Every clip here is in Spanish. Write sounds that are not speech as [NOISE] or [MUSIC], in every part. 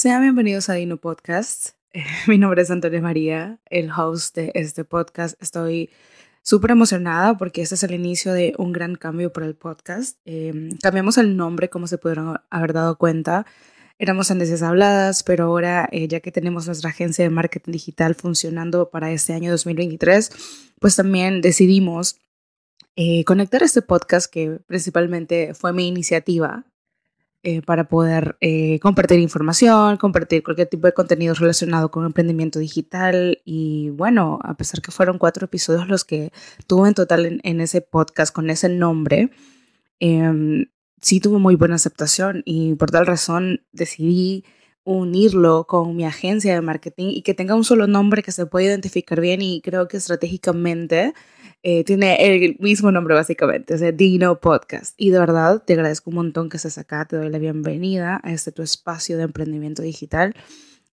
Sean bienvenidos a Dino Podcast. [LAUGHS] Mi nombre es Antonio María, el host de este podcast. Estoy súper emocionada porque este es el inicio de un gran cambio para el podcast. Em, cambiamos el nombre, como se pudieron haber dado cuenta. Éramos Andeses Habladas, pero ahora, eh, ya que tenemos nuestra agencia de marketing digital funcionando para este año 2023, pues también decidimos eh, conectar este podcast, que principalmente fue mi iniciativa, eh, para poder eh, compartir información, compartir cualquier tipo de contenido relacionado con emprendimiento digital. Y bueno, a pesar que fueron cuatro episodios los que tuve en total en, ese podcast con ese nombre, em, sí tuvo muy buena aceptación y por tal razón decidí unirlo con mi agencia de marketing y que tenga un solo nombre que se pueda identificar bien y creo que estratégicamente eh, tiene el mismo nombre básicamente, es Dino Podcast. Y de verdad te agradezco un montón que estés acá, te doy la bienvenida a este tu espacio de emprendimiento digital.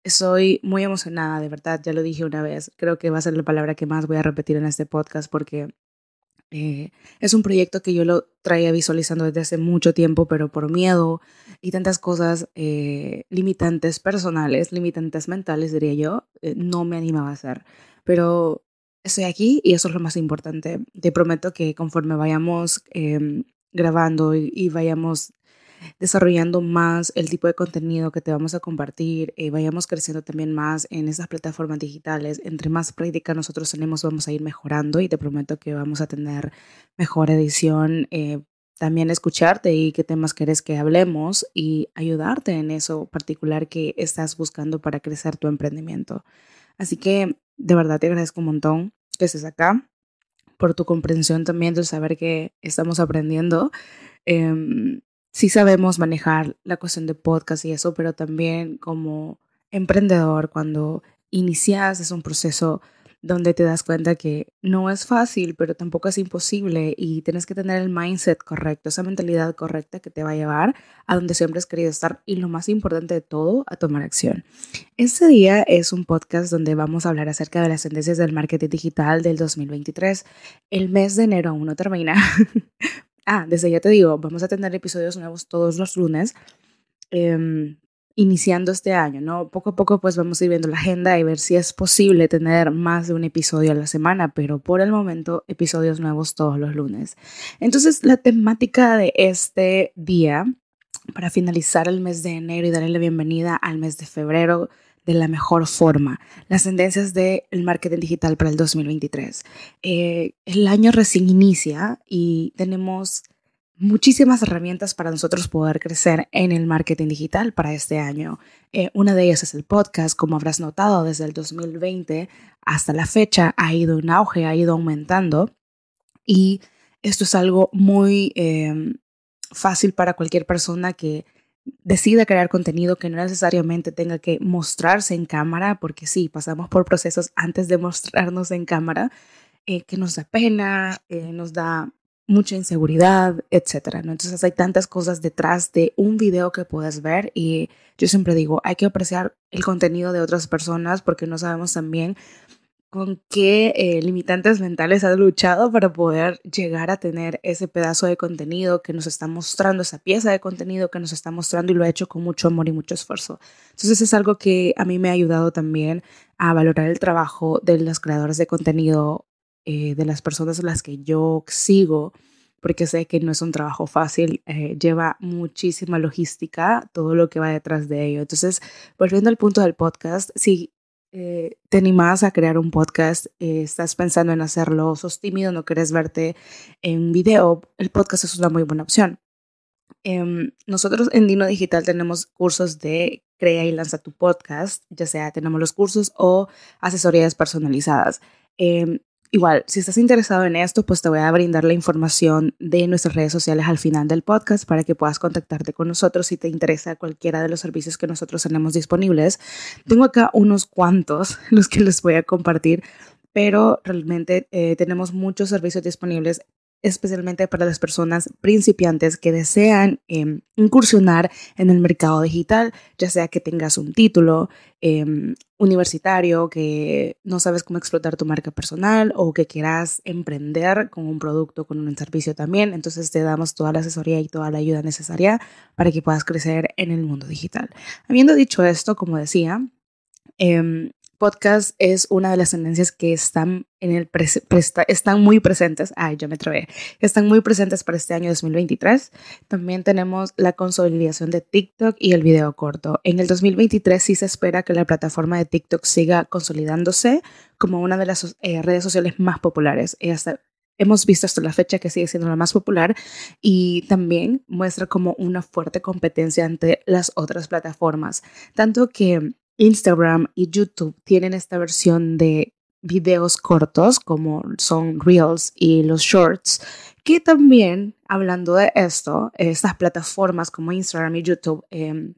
Estoy muy emocionada, de verdad, ya lo dije una vez, creo que va a ser la palabra que más voy a repetir en este podcast porque eh, es un proyecto que yo lo traía visualizando desde hace mucho tiempo, pero por miedo y tantas cosas eh, limitantes personales, limitantes mentales, diría yo, no me animaba a hacer. Pero estoy aquí y eso es lo más importante. Te prometo que conforme vayamos em, grabando y, vayamos desarrollando más el tipo de contenido que te vamos a compartir, eh, vayamos creciendo también más en esas plataformas digitales, entre más práctica nosotros tenemos, vamos a ir mejorando y te prometo que vamos a tener mejor edición. Eh, también escucharte y qué temas quieres que hablemos y ayudarte en eso particular que estás buscando para crecer tu emprendimiento. Así que de verdad te agradezco un montón que estés acá, por tu comprensión también de saber que estamos aprendiendo. Eh, sí sabemos manejar la cuestión de podcast y eso, pero también como emprendedor, cuando inicias es un proceso donde te das cuenta que no es fácil, pero tampoco es imposible y tienes que tener el mindset correcto, esa mentalidad correcta que te va a llevar a donde siempre has querido estar y lo más importante de todo, a tomar acción. Este día es un podcast donde vamos a hablar acerca de las tendencias del marketing digital del 2023. El mes de enero aún no termina. [LAUGHS] ah, desde ya te digo, vamos a tener episodios nuevos todos los lunes. Eh, iniciando este año, ¿no? Poco a poco pues vamos a ir viendo la agenda y ver si es posible tener más de un episodio a la semana, pero por el momento episodios nuevos todos los lunes. Entonces la temática de este día, para finalizar el mes de enero y darle la bienvenida al mes de febrero de la mejor forma, las tendencias del marketing digital para el 2023. Eh, el año recién inicia y tenemos muchísimas herramientas para nosotros poder crecer en el marketing digital para este año. Eh, una de ellas es el podcast, como habrás notado, desde el 2020 hasta la fecha ha ido en auge, ha ido aumentando y esto es algo muy em, fácil para cualquier persona que decida crear contenido que no necesariamente tenga que mostrarse en cámara, porque sí, pasamos por procesos antes de mostrarnos en cámara, eh, que nos da pena, eh, nos da mucha inseguridad, etcétera, ¿no? Entonces hay tantas cosas detrás de un video que puedes ver y yo siempre digo, hay que apreciar el contenido de otras personas porque no sabemos también con qué eh, limitantes mentales has luchado para poder llegar a tener ese pedazo de contenido que nos está mostrando, esa pieza de contenido que nos está mostrando y lo ha hecho con mucho amor y mucho esfuerzo. Entonces es algo que a mí me ha ayudado también a valorar el trabajo de los creadores de contenido eh, de las personas a las que yo sigo, porque sé que no es un trabajo fácil, eh, lleva muchísima logística, todo lo que va detrás de ello. Entonces, volviendo al punto del podcast, si eh, te animas a crear un podcast, estás pensando en hacerlo, sos tímido, no quieres verte en video, el podcast es una muy buena opción. Em, nosotros en Dino Digital tenemos cursos de crea y lanza tu podcast, ya sea tenemos los cursos o asesorías personalizadas. Em, Igual, si estás interesado en esto, pues te voy a brindar la información de nuestras redes sociales al final del podcast para que puedas contactarte con nosotros si te interesa cualquiera de los servicios que nosotros tenemos disponibles. Tengo acá unos cuantos, [LAUGHS] los que les voy a compartir, pero realmente eh, tenemos muchos servicios disponibles especialmente para las personas principiantes que desean em, incursionar en el mercado digital, ya sea que tengas un título em, universitario, que no sabes cómo explotar tu marca personal o que quieras emprender con un producto, con un servicio también. Entonces te damos toda la asesoría y toda la ayuda necesaria para que puedas crecer en el mundo digital. Habiendo dicho esto, como decía, eh, podcast es una de las tendencias que están, en el están muy presentes. Ay, yo me trabé. Están muy presentes para este año 2023. También tenemos la consolidación de TikTok y el video corto. En el 2023 sí se espera que la plataforma de TikTok siga consolidándose como una de las eh, redes sociales más populares. Hasta hemos visto hasta la fecha que sigue siendo la más popular y también muestra como una fuerte competencia ante las otras plataformas. Tanto que Instagram y YouTube tienen esta versión de videos cortos como son Reels y los Shorts, que también, hablando de esto, estas plataformas como Instagram y YouTube em,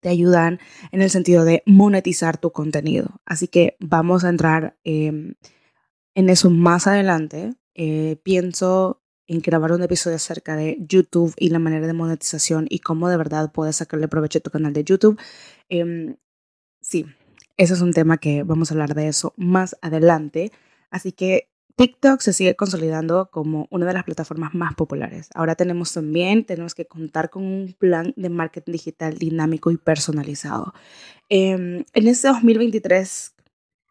te ayudan en el sentido de monetizar tu contenido. Así que vamos a entrar em, en eso más adelante. Eh, pienso en grabar un episodio acerca de YouTube y la manera de monetización y cómo de verdad puedes sacarle provecho a tu canal de YouTube. Em, sí, ese es un tema que vamos a hablar de eso más adelante. Así que TikTok se sigue consolidando como una de las plataformas más populares. Ahora tenemos también, tenemos que contar con un plan de marketing digital dinámico y personalizado. Em, en este 2023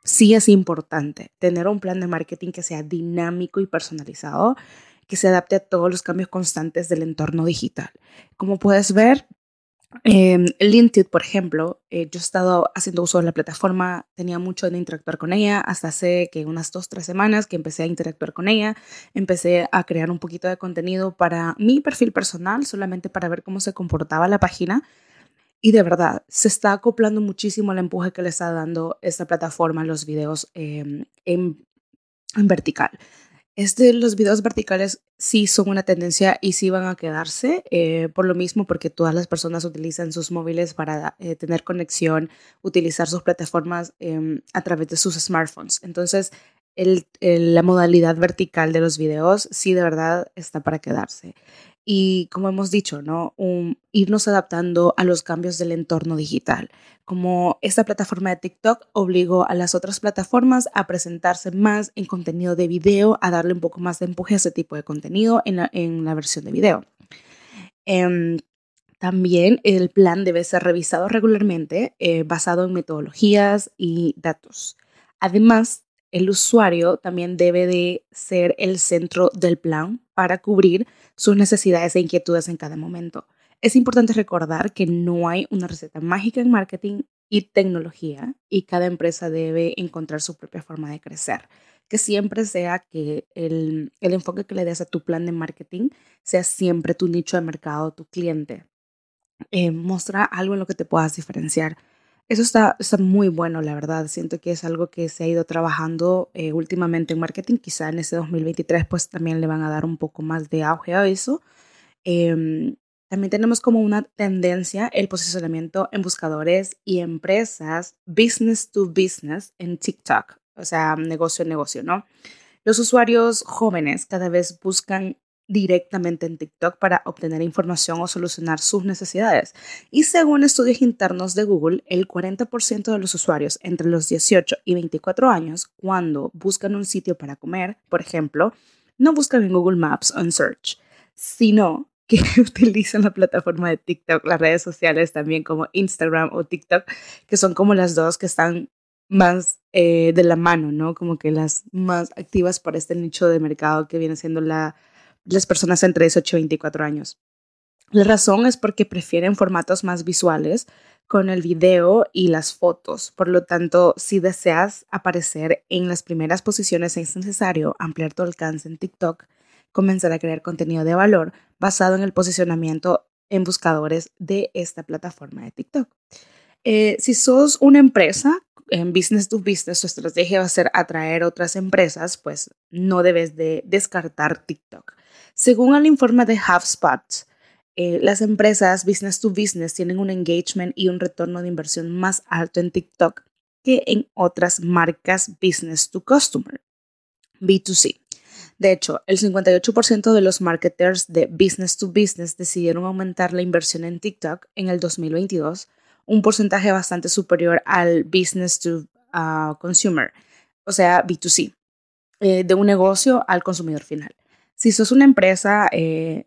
sí es importante tener un plan de marketing que sea dinámico y personalizado, que se adapte a todos los cambios constantes del entorno digital. Como puedes ver, eh, LinkedIn, por ejemplo, eh, yo he estado haciendo uso de la plataforma, tenía mucho de interactuar con ella, hasta hace que unas dos, tres semanas que empecé a interactuar con ella, empecé a crear un poquito de contenido para mi perfil personal, solamente para ver cómo se comportaba la página. Y de verdad, se está acoplando muchísimo al empuje que le está dando esta plataforma, los videos em, en vertical. Este, los videos verticales sí son una tendencia y sí van a quedarse, eh, por lo mismo porque todas las personas utilizan sus móviles para eh, tener conexión, utilizar sus plataformas em, a través de sus smartphones. Entonces, la modalidad vertical de los videos sí de verdad está para quedarse y como hemos dicho, ¿no? irnos adaptando a los cambios del entorno digital. Como esta plataforma de TikTok obligó a las otras plataformas a presentarse más en contenido de video, a darle un poco más de empuje a ese tipo de contenido en la, versión de video. Em, también el plan debe ser revisado regularmente eh, basado en metodologías y datos. Además, el usuario también debe de ser el centro del plan para cubrir sus necesidades e inquietudes en cada momento. Es importante recordar que no hay una receta mágica en marketing y tecnología y cada empresa debe encontrar su propia forma de crecer. Que siempre sea que el, enfoque que le des a tu plan de marketing sea siempre tu nicho de mercado, tu cliente. Eh, algo en lo que te puedas diferenciar. Eso está, está muy bueno, la verdad. Siento que es algo que se ha ido trabajando eh, últimamente en marketing. Quizá en ese 2023 pues también le van a dar un poco más de auge a eso. Em, también tenemos como una tendencia el posicionamiento en buscadores y empresas business to business en TikTok, o sea, negocio a negocio, ¿no? Los usuarios jóvenes cada vez buscan directamente en TikTok para obtener información o solucionar sus necesidades. Y según estudios internos de Google, el 40% de los usuarios entre los 18 y 24 años, cuando buscan un sitio para comer, por ejemplo, no buscan en Google Maps o en Search, sino que [LAUGHS] utilizan la plataforma de TikTok, las redes sociales también como Instagram o TikTok, que son como las dos que están más eh, de la mano, ¿no? Como que las más activas para este nicho de mercado que viene siendo la las personas entre 18 y 24 años. La razón es porque prefieren formatos más visuales con el video y las fotos. Por lo tanto, si deseas aparecer en las primeras posiciones, es necesario ampliar tu alcance en TikTok, comenzar a crear contenido de valor basado en el posicionamiento en buscadores de esta plataforma de TikTok. Eh, si sos una empresa en business to business, tu estrategia va a ser atraer otras empresas, pues no debes de descartar TikTok. Según el informe de HubSpot, eh, las empresas business to business tienen un engagement y un retorno de inversión más alto en TikTok que en otras marcas business to customer, B2C. De hecho, el 58% de los marketers de business to business decidieron aumentar la inversión en TikTok en el 2022, un porcentaje bastante superior al business to uh, consumer, o sea, B2C, eh, de un negocio al consumidor final. Si sos una empresa eh,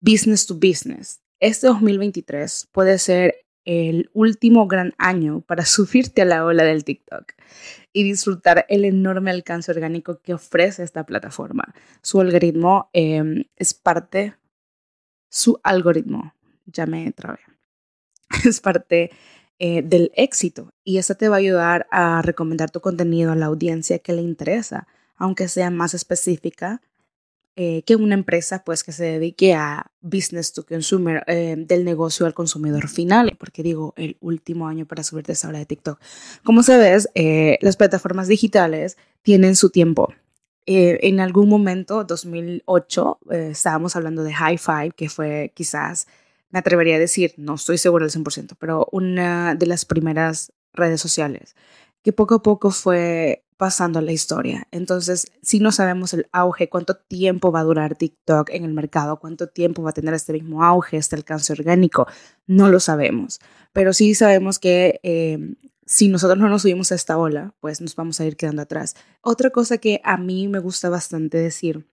business to business, este 2023 puede ser el último gran año para [LAUGHS] subirte a la ola del TikTok y disfrutar el enorme alcance orgánico que ofrece esta plataforma. Su algoritmo em, es parte, su algoritmo, ya me trabé, [LAUGHS] es parte eh, del éxito y eso te va a ayudar a recomendar tu contenido a la audiencia que le interesa, aunque sea más específica eh, que una empresa pues que se dedique a business to consumer eh, del negocio al consumidor final, porque digo el último año para subirte esa hora de TikTok. Como sabes, eh, las plataformas digitales tienen su tiempo. en algún momento, 2008, estábamos hablando de High Five, que fue quizás, me atrevería a decir, no estoy segura del 100%, pero una de las primeras redes sociales que poco a poco fue pasando la historia. Entonces, si no sabemos el auge, cuánto tiempo va a durar TikTok en el mercado, cuánto tiempo va a tener este mismo auge, este alcance orgánico, no lo sabemos. Pero sí sabemos que eh, si nosotros no nos subimos a esta ola, pues nos vamos a ir quedando atrás. Otra cosa que a mí me gusta bastante decir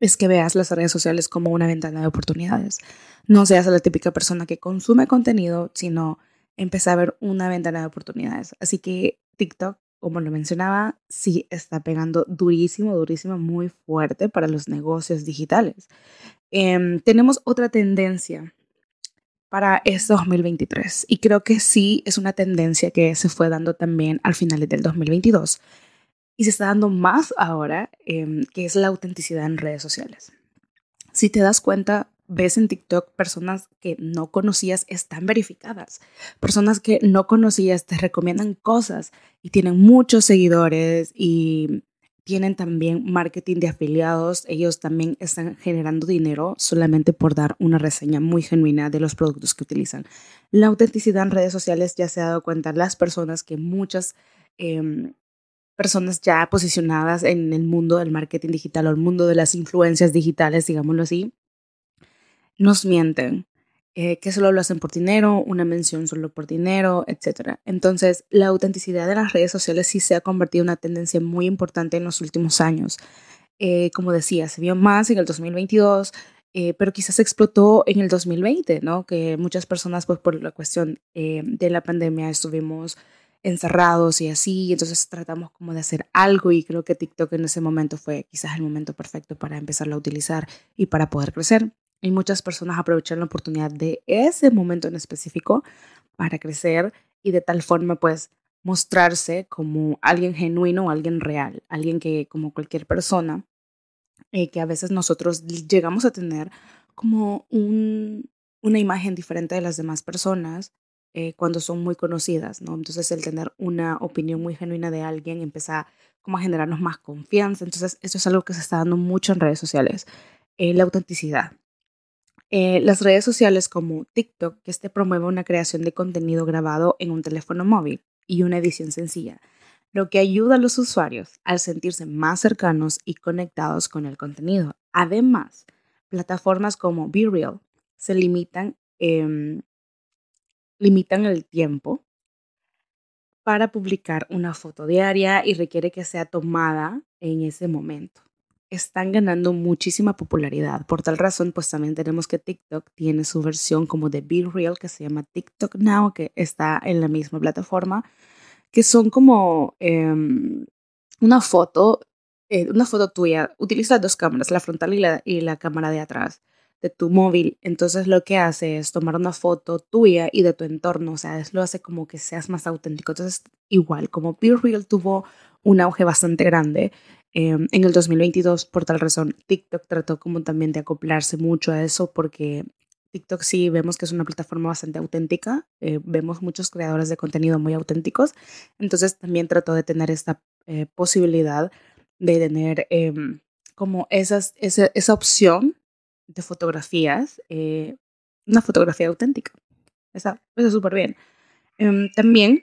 es que veas las redes sociales como una ventana de oportunidades. No seas la típica persona que consume contenido, sino empezar a ver una ventana de oportunidades. Así que TikTok como lo mencionaba, sí está pegando durísimo, durísimo, muy fuerte para los negocios digitales. Em, tenemos otra tendencia para este 2023 y creo que sí es una tendencia que se fue dando también al final del 2022 y se está dando más ahora, em, que es la autenticidad en redes sociales. Si te das cuenta, ves en TikTok personas que no conocías están verificadas. Personas que no conocías te recomiendan cosas y tienen muchos seguidores y tienen también marketing de afiliados. Ellos también están generando dinero solamente por dar una reseña muy genuina de los productos que utilizan. La autenticidad en redes sociales ya se ha dado cuenta las personas que muchas... Em, personas ya posicionadas en el mundo del marketing digital o el mundo de las influencias digitales, digámoslo así, nos mienten, eh, que solo lo hacen por dinero, una mención solo por dinero, etc. Entonces, la autenticidad de las redes sociales sí se ha convertido en una tendencia muy importante en los últimos años. Eh, como decía, se vio más en el 2022, eh, pero quizás explotó en el 2020, ¿no? Que muchas personas, pues por la cuestión de la pandemia, estuvimos encerrados y así, entonces tratamos como de hacer algo y creo que TikTok en ese momento fue quizás el momento perfecto para empezarlo a utilizar y para poder crecer. Y muchas personas aprovechan la oportunidad de ese momento en específico para crecer y de tal forma pues mostrarse como alguien genuino, alguien real, alguien que como cualquier persona, eh, que a veces nosotros llegamos a tener como un, una imagen diferente de las demás personas eh, cuando son muy conocidas, ¿no? Entonces el tener una opinión muy genuina de alguien empieza como a generarnos más confianza. Entonces esto es algo que se está dando mucho en redes sociales, eh, la autenticidad. Eh, las redes sociales como TikTok, que este promueve una creación de contenido grabado en un teléfono móvil y una edición sencilla, lo que ayuda a los usuarios al sentirse más cercanos y conectados con el contenido. Además, plataformas como BeReal se limitan, em, limitan el tiempo para publicar una foto diaria y requiere que sea tomada en ese momento están ganando muchísima popularidad. Por tal razón, pues también tenemos que TikTok tiene su versión como de Be Real que se llama TikTok Now, que está en la misma plataforma, que son como em, una foto, eh, una foto tuya. Utiliza dos cámaras, la frontal y la, y la cámara de atrás de tu móvil. Entonces lo que hace es tomar una foto tuya y de tu entorno, o sea, lo hace como que seas más auténtico. Entonces, igual, como Be Real tuvo un auge bastante grande, Em, en el 2022, por tal razón, TikTok trató como también de acoplarse mucho a eso porque TikTok sí vemos que es una plataforma bastante auténtica, eh, vemos muchos creadores de contenido muy auténticos, entonces también trató de tener esta eh, posibilidad de tener em, como esas, esa, esa, opción de fotografías, eh, una fotografía auténtica. Está súper bien. Em, también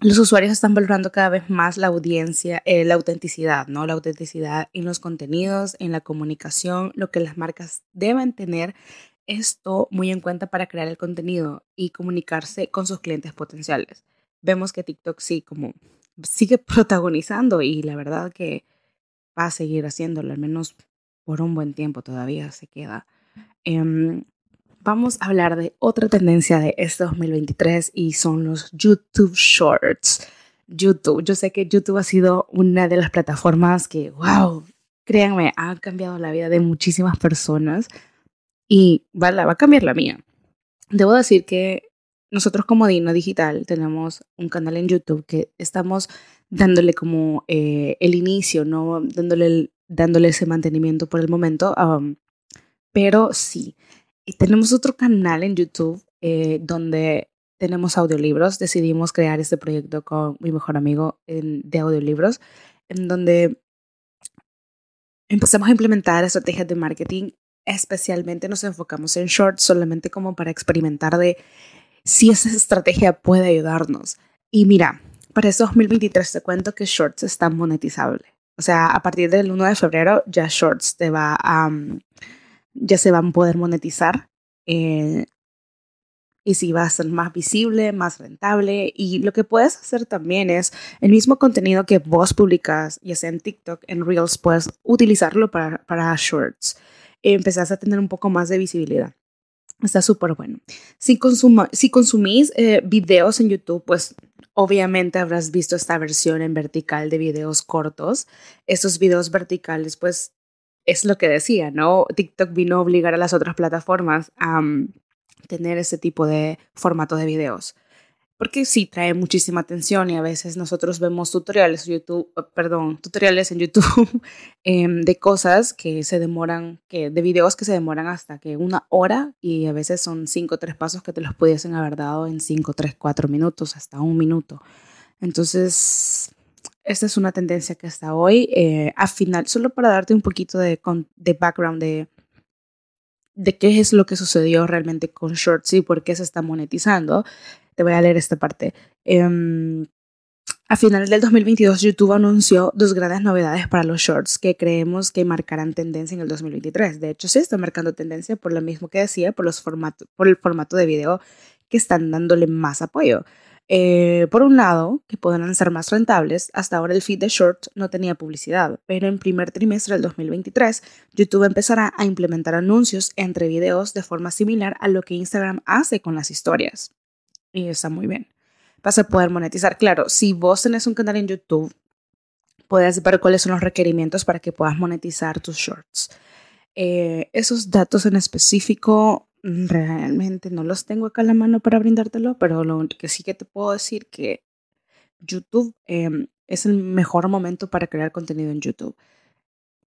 los usuarios están valorando cada vez más la audiencia, eh, la autenticidad, ¿no? La autenticidad en los contenidos, en la comunicación, lo que las marcas deben tener esto muy en cuenta para crear el contenido y comunicarse con sus clientes potenciales. Vemos que TikTok sí, como sigue [LAUGHS] protagonizando y la verdad que va a seguir haciéndolo, al menos por un buen tiempo todavía se queda. Em, vamos a hablar de otra tendencia de este 2023 y son los YouTube Shorts. YouTube, yo sé que YouTube ha sido una de las plataformas que, wow, créanme, ha cambiado la vida de muchísimas personas y va, va a cambiar la mía. Debo decir que nosotros como Dino Digital tenemos un canal en YouTube que estamos dándole como eh, el inicio, ¿no? Dándole, dándole ese mantenimiento por el momento. pero sí, y tenemos otro canal en YouTube eh, donde tenemos audiolibros. Decidimos crear este proyecto con mi mejor amigo de audiolibros, en donde empezamos a implementar estrategias de marketing. Especialmente nos enfocamos en shorts solamente como para experimentar de si esa estrategia puede ayudarnos. Y mira, para este 2023 te cuento que Shorts está monetizable. O sea, a partir del 1 de febrero ya Shorts te va a, ya se van a poder monetizar. Eh, y si va a ser más visible, más rentable. Y lo que puedes hacer también es el mismo contenido que vos publicas, ya sea en TikTok, en Reels, puedes utilizarlo para, para Shorts. empezás a tener un poco más de visibilidad. Está súper bueno. Si, consumís eh, videos en YouTube, pues obviamente habrás visto esta versión en vertical de videos cortos. Estos videos verticales, pues es lo que decía, ¿no? TikTok vino a obligar a las otras plataformas a mm, tener ese tipo de formato de videos. Porque sí trae muchísima atención y a veces nosotros vemos tutoriales, YouTube, oh, perdón, tutoriales en YouTube [LAUGHS] em, de cosas que se demoran, que, de videos que se demoran hasta que una hora y a veces son cinco o tres pasos que te los pudiesen haber dado en cinco, tres, cuatro minutos, hasta un minuto. Entonces, esta es una tendencia que hasta hoy, eh, a final, solo para darte un poquito de, de background de, de qué es lo que sucedió realmente con Shorts y por qué se está monetizando, te voy a leer esta parte. Em, a finales del 2022, YouTube anunció dos grandes novedades para los shorts que creemos que marcarán tendencia en el 2023. De hecho, sí está marcando tendencia por lo mismo que decía, por, los por el formato de video que están dándole más apoyo. Eh, por un lado, que podrán ser más rentables, hasta ahora el feed de Shorts no tenía publicidad, pero en primer trimestre del 2023, YouTube empezará a implementar anuncios entre videos de forma similar a lo que Instagram hace con las historias. Y está muy bien. Vas a poder monetizar. Claro, si vos tenés un canal en YouTube, puedes ver cuáles son los requerimientos para que puedas monetizar tus shorts. Eh, esos datos en específico realmente no los tengo acá en la mano para brindártelo, pero lo que sí que te puedo decir que YouTube em, es el mejor momento para crear contenido en YouTube.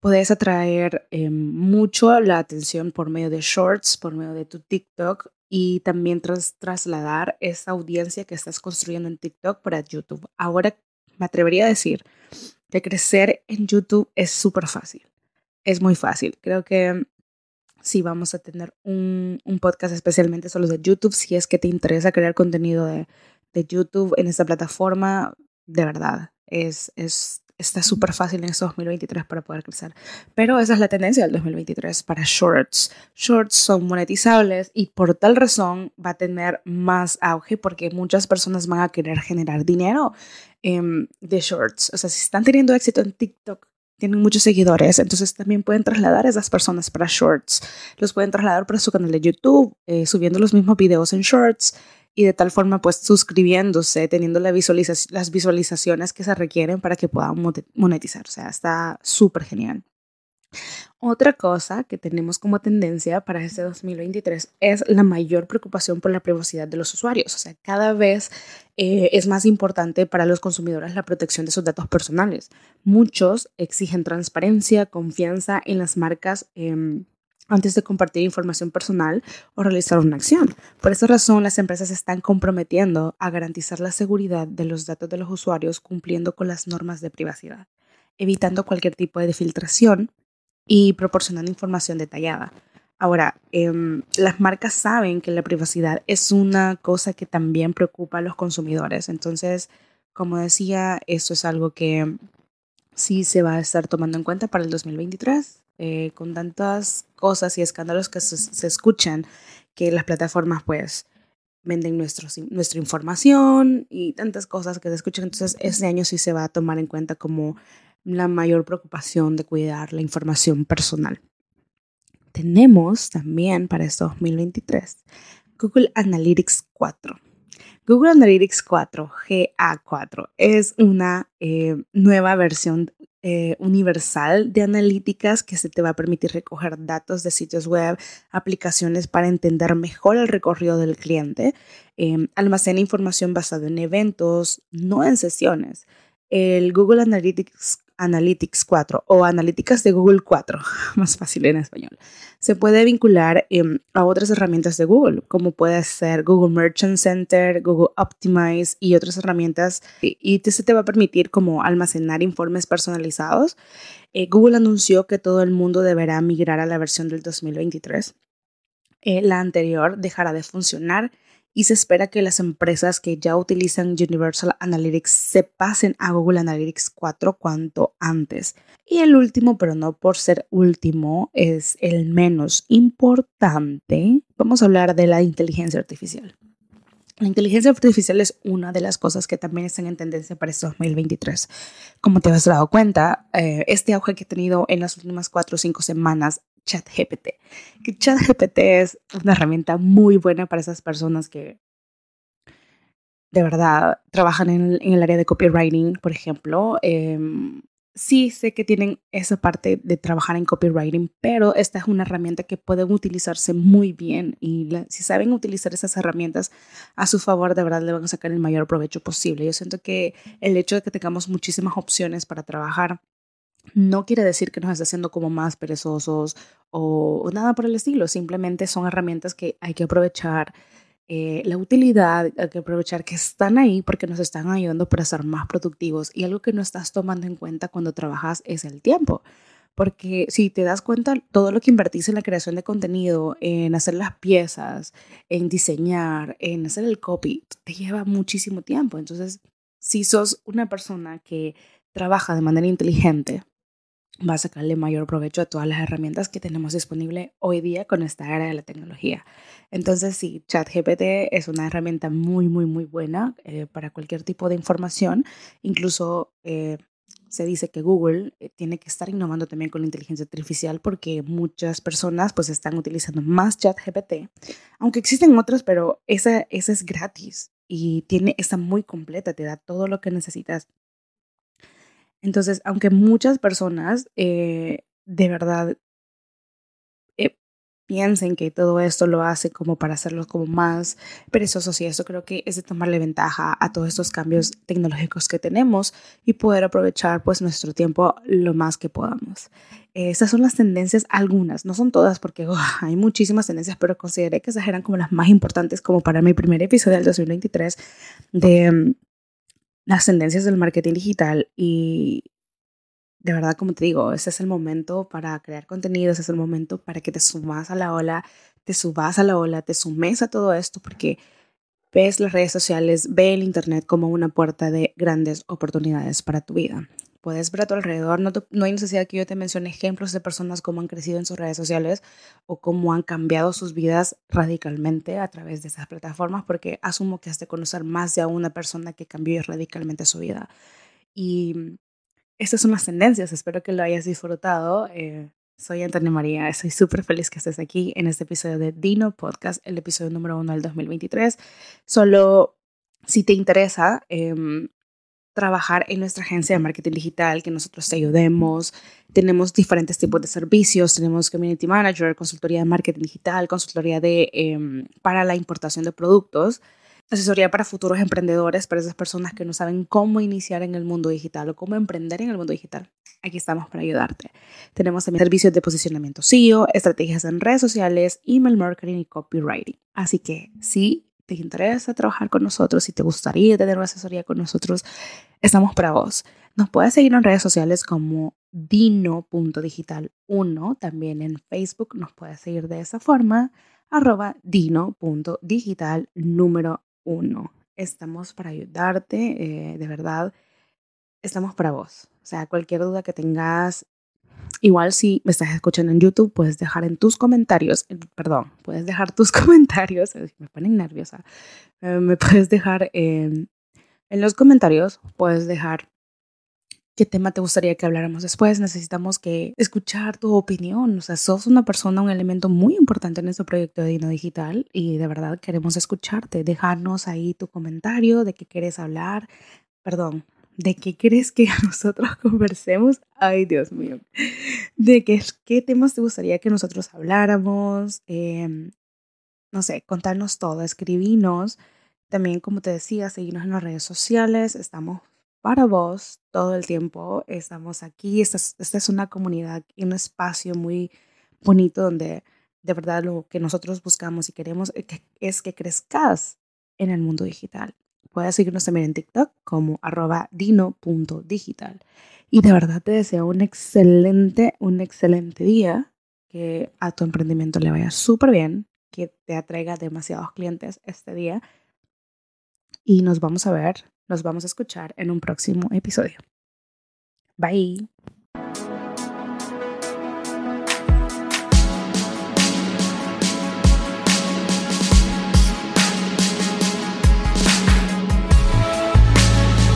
Puedes atraer em, mucho la atención por medio de shorts, por medio de tu TikTok y también trasladar esa audiencia que estás construyendo en TikTok para YouTube. Ahora me atrevería a decir que crecer en YouTube es súper fácil. Es muy fácil. Creo que sí vamos a tener un, un, podcast especialmente solo de YouTube. Si es que te interesa crear contenido de, de YouTube en esta plataforma, de verdad, es, es, está súper fácil en este 2023 para poder crecer. Pero esa es la tendencia del 2023 para shorts. Shorts son monetizables y por tal razón va a tener más auge porque muchas personas van a querer generar dinero em, de shorts. O sea, si están teniendo éxito en TikTok, tienen muchos seguidores, entonces también pueden trasladar a esas personas para shorts. Los pueden trasladar para su canal de YouTube, eh, subiendo los mismos videos en shorts y de tal forma pues suscribiéndose, teniendo la las visualizaciones que se requieren para que puedan monetizar. O sea, está súper genial. Otra cosa que tenemos como tendencia para este 2023 es la mayor preocupación por la privacidad de los usuarios. O sea, cada vez eh, es más importante para los consumidores la protección de sus datos personales. Muchos exigen transparencia, confianza en las marcas. Em, antes de compartir información personal o realizar una acción. Por esa razón, las empresas se están comprometiendo a garantizar la seguridad de los datos de los usuarios cumpliendo con las normas de privacidad, evitando cualquier tipo de filtración y proporcionando información detallada. Ahora, em, las marcas saben que la privacidad es una cosa que también preocupa a los consumidores, entonces Como decía, esto es algo que sí se va a estar tomando en cuenta para el 2023, eh, con tantas cosas y escándalos que se, escuchan que las plataformas pues venden nuestra información y tantas cosas que se escuchan. Entonces, este año sí se va a tomar en cuenta como la mayor preocupación de cuidar la información personal. Tenemos también para este 2023 Google Analytics 4. Google Analytics 4, GA4, es una eh, nueva versión eh, universal de analíticas que se te va a permitir recoger datos de sitios web, aplicaciones para entender mejor el recorrido del cliente, eh, almacena información basada en eventos, no en sesiones. El Google Analytics Analytics 4 o Analíticas de Google 4, [LAUGHS] más fácil en español, se puede vincular em, a otras herramientas de Google, como puede ser Google Merchant Center, Google Optimize y otras herramientas. Y, se te va a permitir como almacenar informes personalizados. Eh, Google anunció que todo el mundo deberá migrar a la versión del 2023. Eh, la anterior dejará de funcionar y se espera que las empresas que ya utilizan Universal Analytics se pasen a Google Analytics 4 cuanto antes. Y el último, pero no por ser último, es el menos importante. Vamos a hablar de la inteligencia artificial. La inteligencia artificial es una de las cosas que también están en tendencia para este 2023. Como te has dado cuenta, eh, este auge que he tenido en las últimas cuatro o cinco semanas ChatGPT. Que ChatGPT es una herramienta muy buena para esas personas que de verdad trabajan en el, área de copywriting, por ejemplo. Em, sí sé que tienen esa parte de trabajar en copywriting, pero esta es una herramienta que puede utilizarse muy bien y si saben utilizar esas herramientas a su favor, de verdad le van a sacar el mayor provecho posible. Yo siento que el hecho de que tengamos muchísimas opciones para trabajar no quiere decir que nos esté haciendo como más perezosos o, nada por el estilo, simplemente son herramientas que hay que aprovechar eh, la utilidad, hay que aprovechar que están ahí porque nos están ayudando para ser más productivos y algo que no estás tomando en cuenta cuando trabajas es el tiempo. Porque si te das cuenta, todo lo que invertís en la creación de contenido, en hacer las piezas, en diseñar, en hacer el copy, te lleva muchísimo tiempo. Entonces, si sos una persona que trabaja de manera inteligente, va a sacarle mayor provecho a todas las herramientas que tenemos disponible hoy día con esta era de la tecnología. Entonces, sí, ChatGPT es una herramienta muy, muy, muy buena eh, para cualquier tipo de información. Incluso eh, se dice que Google eh, tiene que estar innovando también con la inteligencia artificial porque muchas personas pues están utilizando más ChatGPT, aunque existen otros, pero esa, esa es gratis y tiene, está muy completa, te da todo lo que necesitas entonces, aunque muchas personas eh, de verdad eh, piensen que todo esto lo hace como para hacerlos como más perezosos y eso creo que es de tomarle ventaja a todos estos cambios tecnológicos que tenemos y poder aprovechar pues nuestro tiempo lo más que podamos. Estas son las tendencias, algunas, no son todas porque [LAUGHS] hay muchísimas tendencias, pero consideré que esas eran como las más importantes como para mi primer episodio del 2023 de las tendencias del marketing digital y de verdad, como te digo, ese es el momento para crear contenido, ese es el momento para que te sumas a la ola, te subas a la ola, te sumes a todo esto porque ves las redes sociales, ve el Internet como una puerta de grandes oportunidades para tu vida puedes ver a tu alrededor. No, no, hay necesidad que yo te mencione ejemplos de personas cómo han crecido en sus redes sociales o cómo han cambiado sus vidas radicalmente a través de esas plataformas, porque asumo que has de conocer más de una persona que cambió radicalmente su vida. Y estas son las tendencias. Espero que lo hayas disfrutado. Eh, soy Antonia María. Estoy súper feliz que estés aquí en este episodio de Dino Podcast, el episodio número uno del 2023. Solo si te interesa, eh, trabajar en nuestra agencia de marketing digital, que nosotros te ayudemos. Tenemos diferentes tipos de servicios, tenemos community manager, consultoría de marketing digital, consultoría de, em, para la importación de productos, asesoría para futuros emprendedores, para esas personas que no saben cómo iniciar en el mundo digital o cómo emprender en el mundo digital. Aquí estamos para ayudarte. Tenemos también servicios de posicionamiento SEO, estrategias en redes sociales, email marketing y copywriting. Así que sí te interesa trabajar con nosotros, si te gustaría tener una asesoría con nosotros, estamos para vos. Nos puedes seguir en redes sociales como dino.digital1, también en Facebook nos puedes seguir de esa forma, arroba dino.digital número 1. estamos para ayudarte, eh, de verdad, estamos para vos. O sea, cualquier duda que tengas, igual si me estás escuchando en YouTube, puedes dejar en tus comentarios, perdón, puedes dejar tus [LAUGHS] comentarios, me ponen nerviosa, eh, me puedes dejar en los comentarios, puedes dejar qué tema te gustaría que habláramos después. Necesitamos que escuchar tu opinión. O sea, sos una persona, un elemento muy importante en este proyecto de Dino Digital y de verdad queremos escucharte. Déjanos ahí tu comentario de qué quieres hablar. Perdón, de qué quieres que nosotros [LAUGHS] conversemos. Ay, Dios mío. De qué, qué temas te gustaría que nosotros habláramos. Em, no sé, contarnos todo, escribinos. También, como te decía, seguirnos en las redes sociales. Estamos para vos todo el tiempo. Estamos aquí, esta es, una comunidad y un espacio muy bonito donde de verdad lo que nosotros buscamos y queremos es que crezcas en el mundo digital. Puedes seguirnos también en TikTok como arroba dino.digital. Y de verdad te deseo un excelente, un excelente día, que a tu emprendimiento le vaya súper bien, que te atraiga demasiados clientes este día. Y nos vamos a ver nos vamos a escuchar en un próximo episodio. Bye.